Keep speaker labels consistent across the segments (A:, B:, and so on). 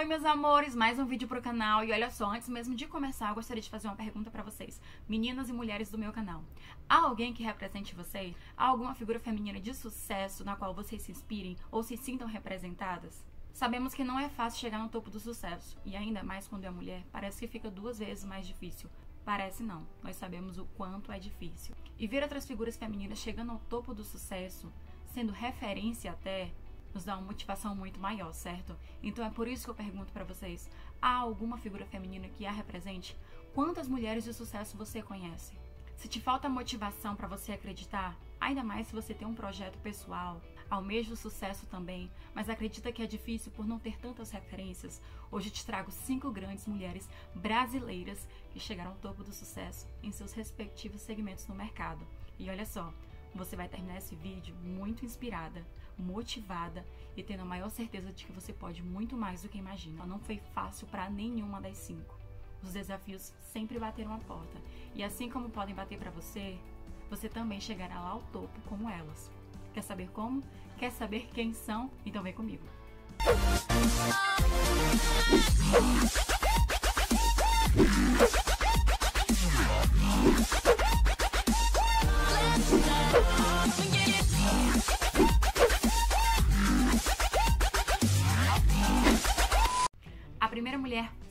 A: Oi, meus amores, mais um vídeo pro canal. E olha só, antes mesmo de começar, eu gostaria de fazer uma pergunta para vocês, meninas e mulheres do meu canal. Há alguém que represente vocês? Há alguma figura feminina de sucesso na qual vocês se inspirem ou se sintam representadas? Sabemos que não é fácil chegar no topo do sucesso, e ainda mais quando é mulher, parece que fica duas vezes mais difícil. Parece não, nós sabemos o quanto é difícil. E ver outras figuras femininas chegando ao topo do sucesso, sendo referência até, nos dá uma motivação muito maior, certo? Então é por isso que eu pergunto para vocês: há alguma figura feminina que a represente? Quantas mulheres de sucesso você conhece? Se te falta motivação para você acreditar, ainda mais se você tem um projeto pessoal, almeja o sucesso também, mas acredita que é difícil por não ter tantas referências, hoje te trago cinco grandes mulheres brasileiras que chegaram ao topo do sucesso em seus respectivos segmentos no mercado. E olha só, você vai terminar esse vídeo muito inspirada, motivada e tendo a maior certeza de que você pode muito mais do que imagina. Não foi fácil para nenhuma das cinco. Os desafios sempre bateram a porta. E assim como podem bater para você, você também chegará lá ao topo como elas. Quer saber como? Quer saber quem são? Então vem comigo. A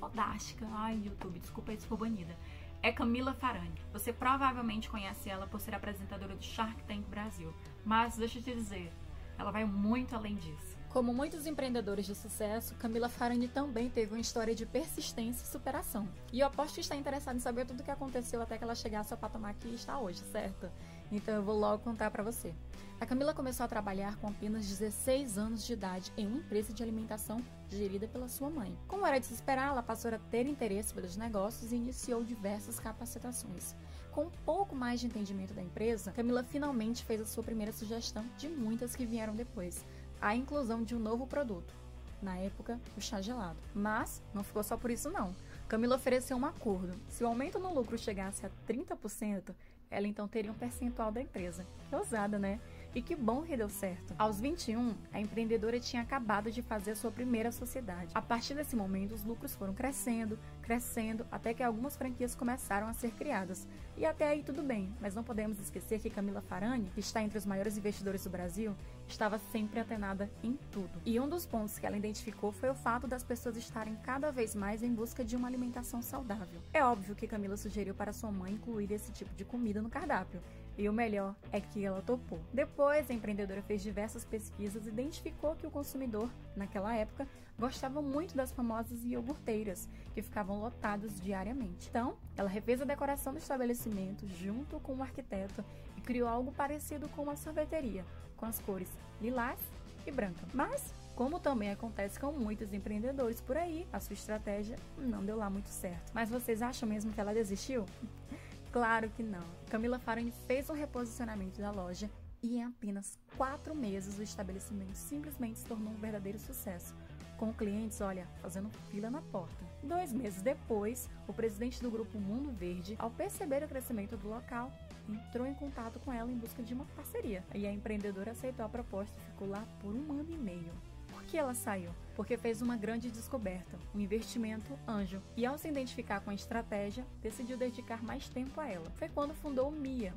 A: fodástica, ai YouTube, desculpa aí se for banida, é Camila Farani. Você provavelmente conhece ela por ser apresentadora do Shark Tank Brasil, mas deixa eu te dizer, ela vai muito além disso.
B: Como muitos empreendedores de sucesso, Camila Farani também teve uma história de persistência e superação. E eu aposto que está interessado em saber tudo o que aconteceu até que ela chegasse ao patamar que está hoje, certo? Então eu vou logo contar para você. A Camila começou a trabalhar com apenas 16 anos de idade em uma empresa de alimentação gerida pela sua mãe. Como era de se esperar, ela passou a ter interesse pelos negócios e iniciou diversas capacitações. Com um pouco mais de entendimento da empresa, Camila finalmente fez a sua primeira sugestão de muitas que vieram depois a inclusão de um novo produto, na época, o chá gelado. Mas não ficou só por isso não. Camila ofereceu um acordo. Se o aumento no lucro chegasse a 30%, ela então teria um percentual da empresa. Que ousada, né? E que bom que deu certo. Aos 21, a empreendedora tinha acabado de fazer sua primeira sociedade. A partir desse momento, os lucros foram crescendo, crescendo, até que algumas franquias começaram a ser criadas. E até aí tudo bem, mas não podemos esquecer que Camila Farani, que está entre os maiores investidores do Brasil, estava sempre antenada em tudo. E um dos pontos que ela identificou foi o fato das pessoas estarem cada vez mais em busca de uma alimentação saudável. É óbvio que Camila sugeriu para sua mãe incluir esse tipo de comida no cardápio. E o melhor é que ela topou. Depois, a empreendedora fez diversas pesquisas e identificou que o consumidor, naquela época, gostava muito das famosas iogurteiras, que ficavam lotadas diariamente. Então, ela refez a decoração do estabelecimento junto com o arquiteto e criou algo parecido com uma sorveteria, com as cores lilás e branca. Mas, como também acontece com muitos empreendedores por aí, a sua estratégia não deu lá muito certo. Mas vocês acham mesmo que ela desistiu? Claro que não. Camila Farani fez um reposicionamento da loja e em apenas quatro meses o estabelecimento simplesmente se tornou um verdadeiro sucesso, com clientes, olha, fazendo fila na porta. Dois meses depois, o presidente do grupo Mundo Verde, ao perceber o crescimento do local, entrou em contato com ela em busca de uma parceria. E a empreendedora aceitou a proposta e ficou lá por um ano e meio. Por que ela saiu? Porque fez uma grande descoberta, um investimento anjo. E ao se identificar com a estratégia, decidiu dedicar mais tempo a ela. Foi quando fundou o MIA,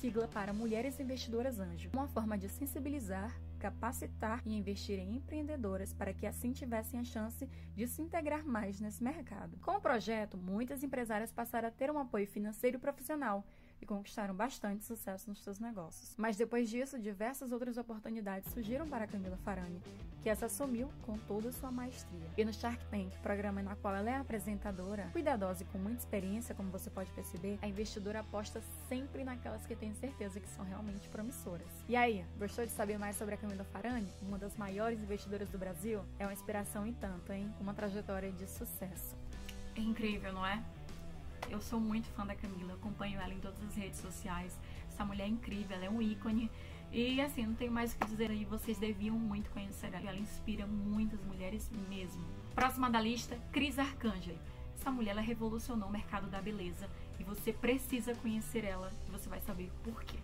B: sigla para Mulheres Investidoras Anjo, uma forma de sensibilizar, capacitar e investir em empreendedoras para que assim tivessem a chance de se integrar mais nesse mercado. Com o projeto, muitas empresárias passaram a ter um apoio financeiro profissional e conquistaram bastante sucesso nos seus negócios. Mas depois disso, diversas outras oportunidades surgiram para Camila Farani, que essa assumiu com toda sua maestria. E no Shark Tank, programa na qual ela é apresentadora, cuidadosa e com muita experiência, como você pode perceber, a investidora aposta sempre naquelas que tem certeza que são realmente promissoras. E aí, gostou de saber mais sobre a Camila Farani, uma das maiores investidoras do Brasil? É uma inspiração e tanto, hein? Uma trajetória de sucesso.
A: É incrível, não é? Eu sou muito fã da Camila, acompanho ela em todas as redes sociais. Essa mulher é incrível, ela é um ícone. E assim, não tenho mais o que dizer aí, vocês deviam muito conhecer ela. Ela inspira muitas mulheres mesmo. Próxima da lista, Cris Arcangeli. Essa mulher ela revolucionou o mercado da beleza e você precisa conhecer ela e você vai saber por quê.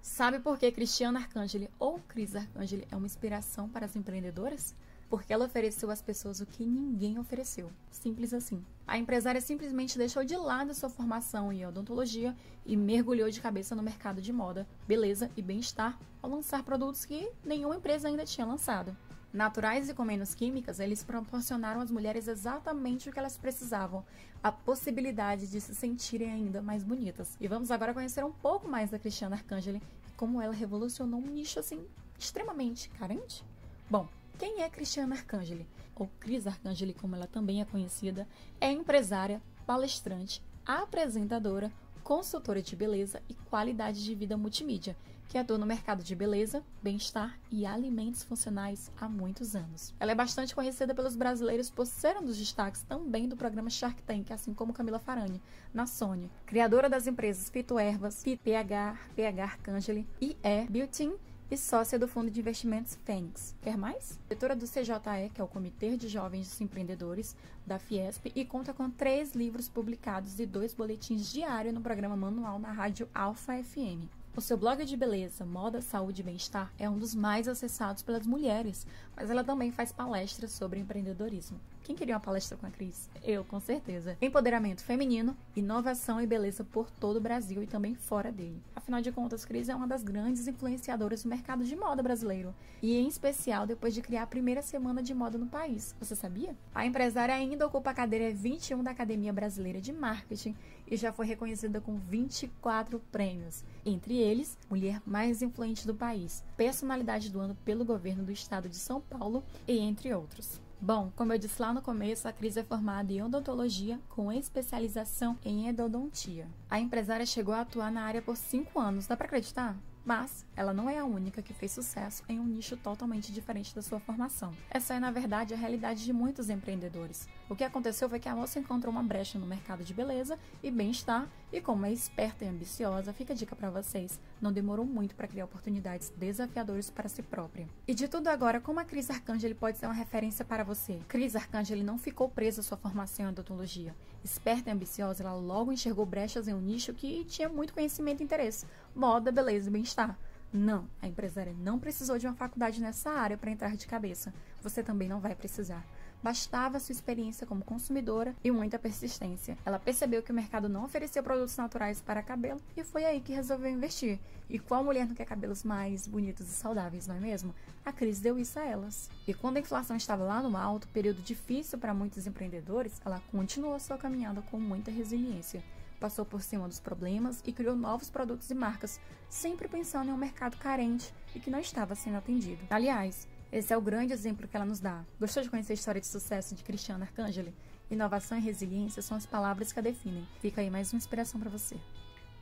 B: Sabe por que Cristiana Arcangeli ou Cris Arcangeli é uma inspiração para as empreendedoras? Porque ela ofereceu às pessoas o que ninguém ofereceu. Simples assim. A empresária simplesmente deixou de lado sua formação em odontologia e mergulhou de cabeça no mercado de moda, beleza e bem-estar ao lançar produtos que nenhuma empresa ainda tinha lançado. Naturais e com menos químicas, eles proporcionaram às mulheres exatamente o que elas precisavam, a possibilidade de se sentirem ainda mais bonitas. E vamos agora conhecer um pouco mais da Cristiana Arcangeli e como ela revolucionou um nicho assim extremamente carente. Bom, quem é Cristiana Arcangeli? Ou Cris Arcangeli, como ela também é conhecida, é empresária, palestrante, apresentadora, consultora de beleza e qualidade de vida multimídia que atua no mercado de beleza, bem-estar e alimentos funcionais há muitos anos. Ela é bastante conhecida pelos brasileiros por ser um dos destaques também do programa Shark Tank, assim como Camila Farani, na Sony. Criadora das empresas Fito Ervas, PH, PH Arcangeli e é Beauty e sócia do fundo de investimentos Fênix. Quer mais? Diretora do CJE, que é o Comitê de Jovens Empreendedores da Fiesp, e conta com três livros publicados e dois boletins diários no programa Manual na rádio Alfa FM. O seu blog de beleza, moda, saúde e bem-estar é um dos mais acessados pelas mulheres, mas ela também faz palestras sobre empreendedorismo. Quem queria uma palestra com a Cris? Eu, com certeza. Empoderamento feminino, inovação e beleza por todo o Brasil e também fora dele. Afinal de contas, Cris é uma das grandes influenciadoras do mercado de moda brasileiro, e em especial depois de criar a primeira semana de moda no país. Você sabia? A empresária ainda ocupa a cadeira 21 da Academia Brasileira de Marketing e já foi reconhecida com 24 prêmios, entre eles, Mulher Mais Influente do País, Personalidade do Ano pelo Governo do Estado de São Paulo e entre outros. Bom, como eu disse lá no começo, a Cris é formada em odontologia com especialização em endodontia. A empresária chegou a atuar na área por cinco anos, dá para acreditar? Mas ela não é a única que fez sucesso em um nicho totalmente diferente da sua formação. Essa é, na verdade, a realidade de muitos empreendedores. O que aconteceu foi que a moça encontrou uma brecha no mercado de beleza e bem-estar, e como é esperta e ambiciosa, fica a dica para vocês: não demorou muito para criar oportunidades desafiadoras para si própria. E de tudo agora, como a Cris Arcangeli pode ser uma referência para você? Cris Arcangeli não ficou presa à sua formação em odontologia. Esperta e ambiciosa, ela logo enxergou brechas em um nicho que tinha muito conhecimento e interesse: moda, beleza e bem-estar. Não, a empresária não precisou de uma faculdade nessa área para entrar de cabeça. Você também não vai precisar. Bastava sua experiência como consumidora e muita persistência. Ela percebeu que o mercado não oferecia produtos naturais para cabelo e foi aí que resolveu investir. E qual mulher não quer cabelos mais bonitos e saudáveis, não é mesmo? A crise deu isso a elas. E quando a inflação estava lá no alto, período difícil para muitos empreendedores, ela continuou sua caminhada com muita resiliência passou por cima dos problemas e criou novos produtos e marcas, sempre pensando em um mercado carente e que não estava sendo atendido. Aliás, esse é o grande exemplo que ela nos dá. Gostou de conhecer a história de sucesso de Cristiana Arcangeli? Inovação e resiliência são as palavras que a definem. Fica aí mais uma inspiração para você.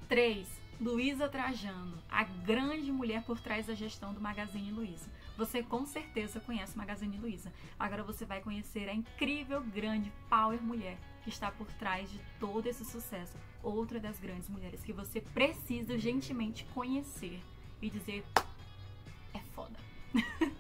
A: 3. Luísa Trajano, a grande mulher por trás da gestão do Magazine Luiza. Você com certeza conhece o Magazine Luiza. Agora você vai conhecer a incrível, grande power mulher que está por trás de todo esse sucesso. Outra das grandes mulheres que você precisa urgentemente conhecer e dizer é foda.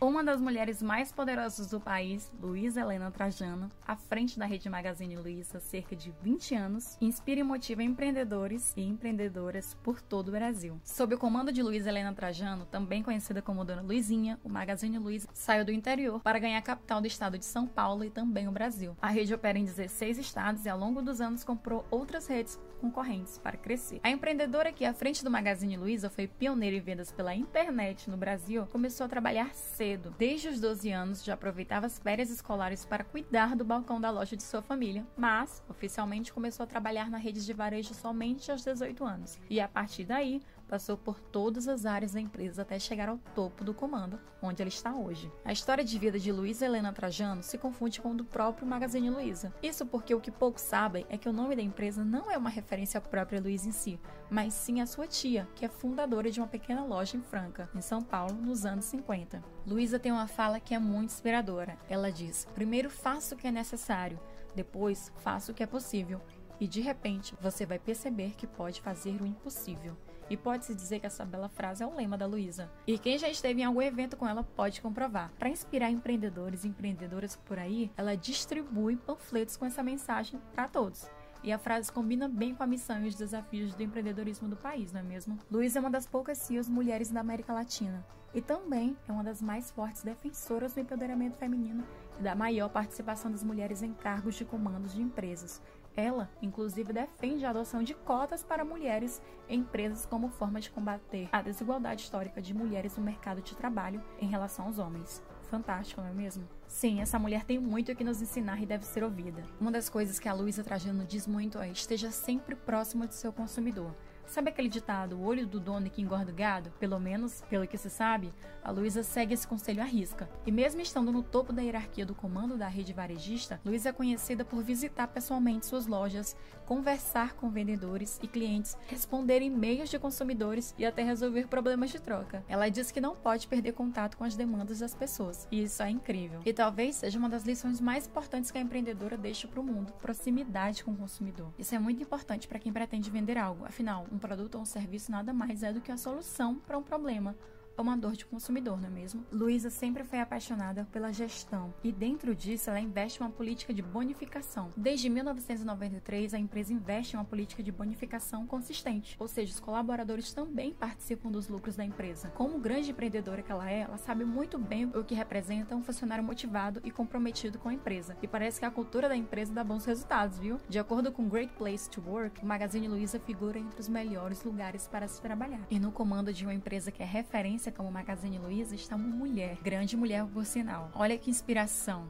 B: Uma das mulheres mais poderosas do país, Luísa Helena Trajano, à frente da rede Magazine Luiza há cerca de 20 anos, inspira e motiva empreendedores e empreendedoras por todo o Brasil. Sob o comando de Luísa Helena Trajano, também conhecida como Dona Luizinha, o Magazine Luiza saiu do interior para ganhar a capital do estado de São Paulo e também o Brasil. A rede opera em 16 estados e ao longo dos anos comprou outras redes concorrentes para crescer. A empreendedora que à frente do Magazine Luiza foi pioneira em vendas pela internet no Brasil, começou a trabalhar cedo cedo. Desde os 12 anos já aproveitava as férias escolares para cuidar do balcão da loja de sua família, mas oficialmente começou a trabalhar na rede de varejo somente aos 18 anos. E a partir daí, passou por todas as áreas da empresa até chegar ao topo do comando, onde ela está hoje. A história de vida de Luísa Helena Trajano se confunde com o do próprio Magazine Luiza. Isso porque o que poucos sabem é que o nome da empresa não é uma referência à própria Luísa em si, mas sim à sua tia, que é fundadora de uma pequena loja em Franca, em São Paulo, nos anos 50. Luísa tem uma fala que é muito inspiradora. Ela diz: Primeiro faça o que é necessário, depois faça o que é possível. E de repente você vai perceber que pode fazer o impossível. E pode-se dizer que essa bela frase é o lema da Luísa. E quem já esteve em algum evento com ela pode comprovar. Para inspirar empreendedores e empreendedoras por aí, ela distribui panfletos com essa mensagem para todos. E a frase combina bem com a missão e os desafios do empreendedorismo do país, não é mesmo? Luísa é uma das poucas CEOs mulheres da América Latina e também é uma das mais fortes defensoras do empoderamento feminino e da maior participação das mulheres em cargos de comandos de empresas. Ela, inclusive, defende a adoção de cotas para mulheres em empresas como forma de combater a desigualdade histórica de mulheres no mercado de trabalho em relação aos homens. Fantástico, não é mesmo? Sim, essa mulher tem muito que nos ensinar e deve ser ouvida. Uma das coisas que a Luísa Trajano diz muito é: esteja sempre próximo do seu consumidor. Sabe aquele ditado, o olho do dono que engorda o gado? Pelo menos, pelo que se sabe, a Luísa segue esse conselho à risca. E mesmo estando no topo da hierarquia do comando da rede varejista, Luísa é conhecida por visitar pessoalmente suas lojas, conversar com vendedores e clientes, responder e-mails de consumidores e até resolver problemas de troca. Ela diz que não pode perder contato com as demandas das pessoas, e isso é incrível. E talvez seja uma das lições mais importantes que a empreendedora deixa para o mundo: proximidade com o consumidor. Isso é muito importante para quem pretende vender algo, afinal, um produto ou um serviço nada mais é do que a solução para um problema ou uma dor de consumidor, não é mesmo? Luísa sempre foi apaixonada pela gestão e dentro disso ela investe uma política de bonificação. Desde 1993 a empresa investe uma política de bonificação consistente, ou seja, os colaboradores também participam dos lucros da empresa. Como grande empreendedora que ela é, ela sabe muito bem o que representa um funcionário motivado e comprometido com a empresa. E parece que a cultura da empresa dá bons resultados, viu? De acordo com Great Place to Work, o Magazine Luiza figura entre os melhores lugares para se trabalhar. E no comando de uma empresa que é referência como Magazine Luiza está uma mulher, grande mulher por sinal. Olha que inspiração.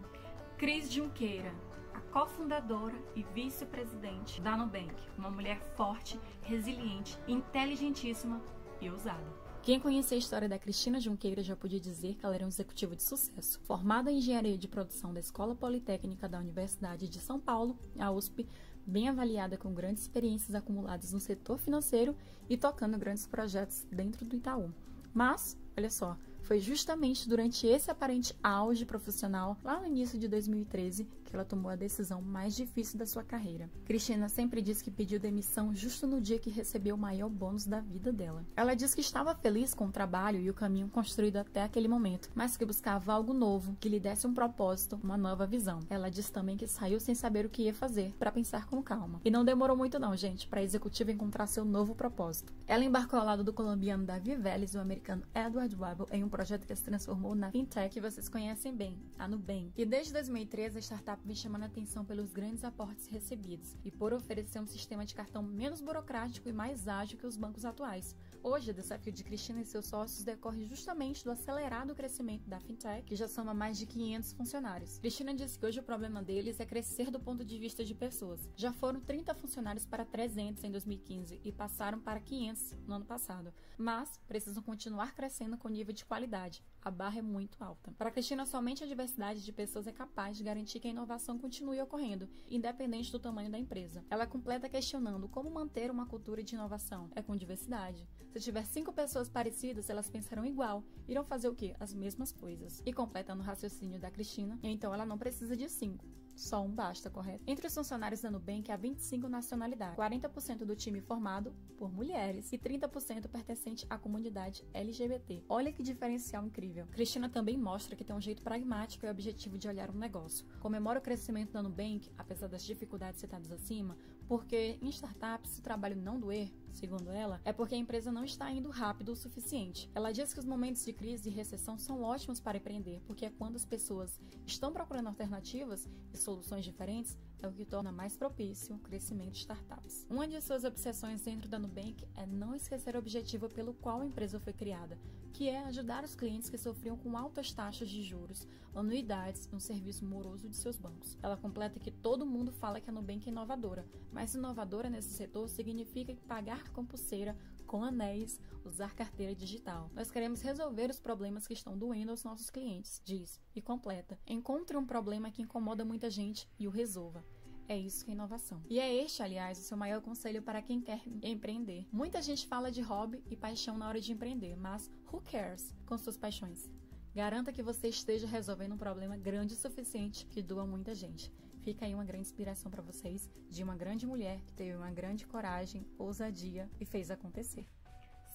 A: Cris Junqueira, a cofundadora e vice-presidente da Nubank, uma mulher forte, resiliente, inteligentíssima e ousada.
B: Quem conhecia a história da Cristina Junqueira já podia dizer que ela era um executivo de sucesso. Formada em engenharia de produção da Escola Politécnica da Universidade de São Paulo, a USP, bem avaliada com grandes experiências acumuladas no setor financeiro e tocando grandes projetos dentro do Itaú. Mas, olha só, foi justamente durante esse aparente auge profissional, lá no início de 2013, que ela tomou a decisão mais difícil da sua carreira. Cristina sempre disse que pediu demissão justo no dia que recebeu o maior bônus da vida dela. Ela disse que estava feliz com o trabalho e o caminho construído até aquele momento, mas que buscava algo novo, que lhe desse um propósito, uma nova visão. Ela disse também que saiu sem saber o que ia fazer, para pensar com calma. E não demorou muito não, gente, para a executiva encontrar seu novo propósito. Ela embarcou ao lado do colombiano Davi Vélez e o americano Edward Wabel em um projeto que se transformou na fintech que vocês conhecem bem, a Nubank. E desde 2013 a startup vem chamando a atenção pelos grandes aportes recebidos e por oferecer um sistema de cartão menos burocrático e mais ágil que os bancos atuais. Hoje, o desafio de Cristina e seus sócios decorre justamente do acelerado crescimento da fintech, que já soma mais de 500 funcionários. Cristina disse que hoje o problema deles é crescer do ponto de vista de pessoas. Já foram 30 funcionários para 300 em 2015 e passaram para 500 no ano passado, mas precisam continuar crescendo com nível de qualidade. A barra é muito alta. Para Cristina, somente a diversidade de pessoas é capaz de garantir que a inovação continue ocorrendo, independente do tamanho da empresa. Ela completa questionando como manter uma cultura de inovação. É com diversidade. Se tiver cinco pessoas parecidas, elas pensarão igual, irão fazer o quê? As mesmas coisas. E completando o raciocínio da Cristina, então ela não precisa de cinco só um basta, correto? Entre os funcionários da Nubank há 25 nacionalidades, 40% do time formado por mulheres e 30% pertencente à comunidade LGBT. Olha que diferencial incrível. Cristina também mostra que tem um jeito pragmático e objetivo de olhar um negócio. Comemora o crescimento da Nubank, apesar das dificuldades citadas acima, porque em startups, o trabalho não doer, segundo ela, é porque a empresa não está indo rápido o suficiente. Ela diz que os momentos de crise e recessão são ótimos para empreender, porque é quando as pessoas estão procurando alternativas e soluções diferentes, é o que torna mais propício o crescimento de startups. Uma de suas obsessões dentro da Nubank é não esquecer o objetivo pelo qual a empresa foi criada, que é ajudar os clientes que sofriam com altas taxas de juros, anuidades e um serviço moroso de seus bancos. Ela completa que todo mundo fala que a Nubank é inovadora, mas inovadora nesse setor significa pagar com pulseira, com anéis, usar carteira digital. Nós queremos resolver os problemas que estão doendo aos nossos clientes, diz, e completa. Encontre um problema que incomoda muita gente e o resolva. É isso que é inovação. E é este, aliás, o seu maior conselho para quem quer empreender. Muita gente fala de hobby e paixão na hora de empreender, mas who cares com suas paixões? Garanta que você esteja resolvendo um problema grande o suficiente que doa muita gente. Fica aí uma grande inspiração para vocês de uma grande mulher que teve uma grande coragem, ousadia e fez acontecer.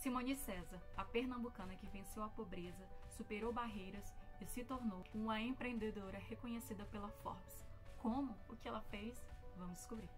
A: Simone César, a pernambucana que venceu a pobreza, superou barreiras e se tornou uma empreendedora reconhecida pela Forbes. Como? O que ela fez? Vamos descobrir.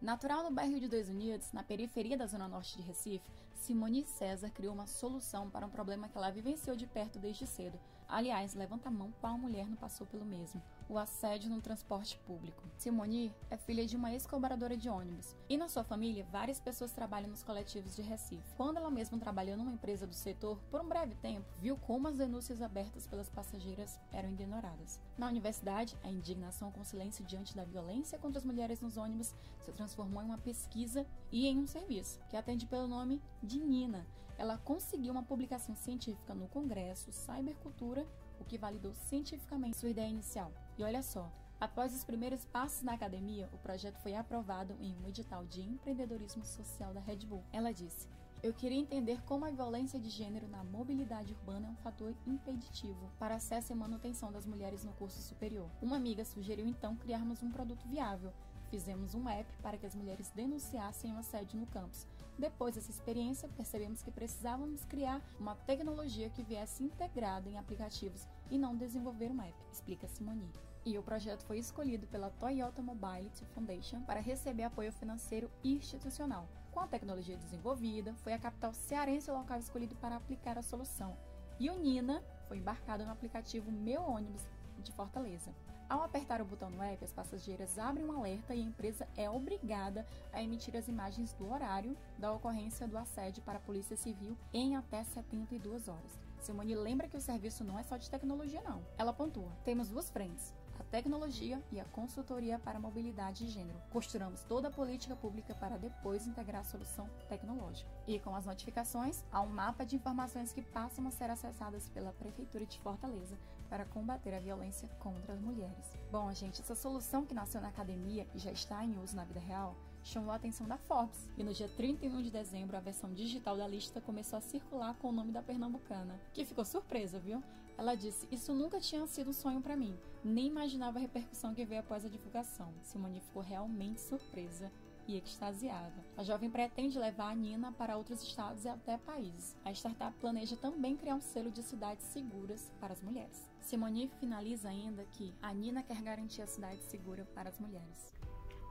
B: Natural no bairro de Dois Unidos, na periferia da zona norte de Recife, Simone César criou uma solução para um problema que ela vivenciou de perto desde cedo. Aliás, levanta a mão qual mulher não passou pelo mesmo: o assédio no transporte público. Simone é filha de uma ex-colaboradora de ônibus e na sua família várias pessoas trabalham nos coletivos de Recife. Quando ela mesma trabalhou numa empresa do setor por um breve tempo, viu como as denúncias abertas pelas passageiras eram ignoradas. Na universidade, a indignação com o silêncio diante da violência contra as mulheres nos ônibus se transformou em uma pesquisa e em um serviço, que atende pelo nome de Nina. Ela conseguiu uma publicação científica no Congresso Cybercultura, o que validou cientificamente sua ideia inicial. E olha só, após os primeiros passos na academia, o projeto foi aprovado em um edital de empreendedorismo social da Red Bull. Ela disse: eu queria entender como a violência de gênero na mobilidade urbana é um fator impeditivo para acesso e manutenção das mulheres no curso superior. Uma amiga sugeriu então criarmos um produto viável. Fizemos um app para que as mulheres denunciassem o assédio no campus. Depois dessa experiência, percebemos que precisávamos criar uma tecnologia que viesse integrada em aplicativos e não desenvolver um app, explica Simoni. E o projeto foi escolhido pela Toyota Mobility Foundation para receber apoio financeiro institucional. Com a tecnologia desenvolvida, foi a capital cearense o local escolhido para aplicar a solução. E o Nina foi embarcado no aplicativo Meu Ônibus de Fortaleza. Ao apertar o botão no app, as passageiras abrem um alerta e a empresa é obrigada a emitir as imagens do horário da ocorrência do assédio para a Polícia Civil em até 72 horas. Simone lembra que o serviço não é só de tecnologia, não. Ela pontua: temos duas frentes a tecnologia e a consultoria para mobilidade de gênero. Costuramos toda a política pública para depois integrar a solução tecnológica. E com as notificações, há um mapa de informações que passam a ser acessadas pela Prefeitura de Fortaleza para combater a violência contra as mulheres. Bom, gente, essa solução que nasceu na academia e já está em uso na vida real chamou a atenção da Forbes. E no dia 31 de dezembro, a versão digital da lista começou a circular com o nome da pernambucana, que ficou surpresa, viu? Ela disse: Isso nunca tinha sido um sonho para mim, nem imaginava a repercussão que veio após a divulgação. Simone ficou realmente surpresa e extasiada. A jovem pretende levar a Nina para outros estados e até países. A startup planeja também criar um selo de cidades seguras para as mulheres. Simone finaliza ainda que a Nina quer garantir a cidade segura para as mulheres.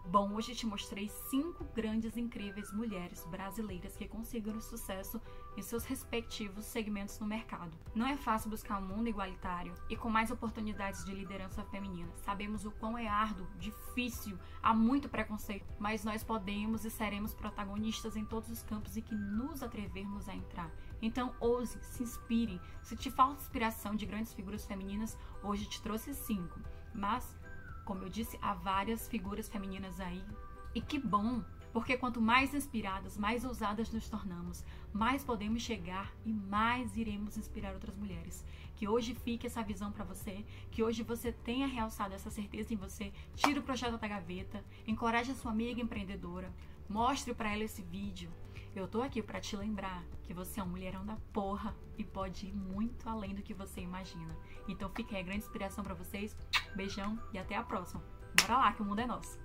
A: Bom, hoje te mostrei cinco grandes incríveis mulheres brasileiras que conseguiram sucesso em seus respectivos segmentos no mercado. Não é fácil buscar um mundo igualitário e com mais oportunidades de liderança feminina. Sabemos o quão é árduo, difícil, há muito preconceito, mas nós podemos e seremos protagonistas em todos os campos em que nos atrevermos a entrar. Então, ouse, se inspire. Se te falta inspiração de grandes figuras femininas, hoje te trouxe cinco. Mas como eu disse, há várias figuras femininas aí. E que bom, porque quanto mais inspiradas, mais ousadas nos tornamos, mais podemos chegar e mais iremos inspirar outras mulheres. Que hoje fique essa visão para você, que hoje você tenha realçado essa certeza em você, tire o projeto da gaveta, encoraje a sua amiga empreendedora, mostre para ela esse vídeo. Eu tô aqui para te lembrar que você é um mulherão da porra e pode ir muito além do que você imagina. Então fica aí grande inspiração para vocês. Beijão e até a próxima. Bora lá que o mundo é nosso.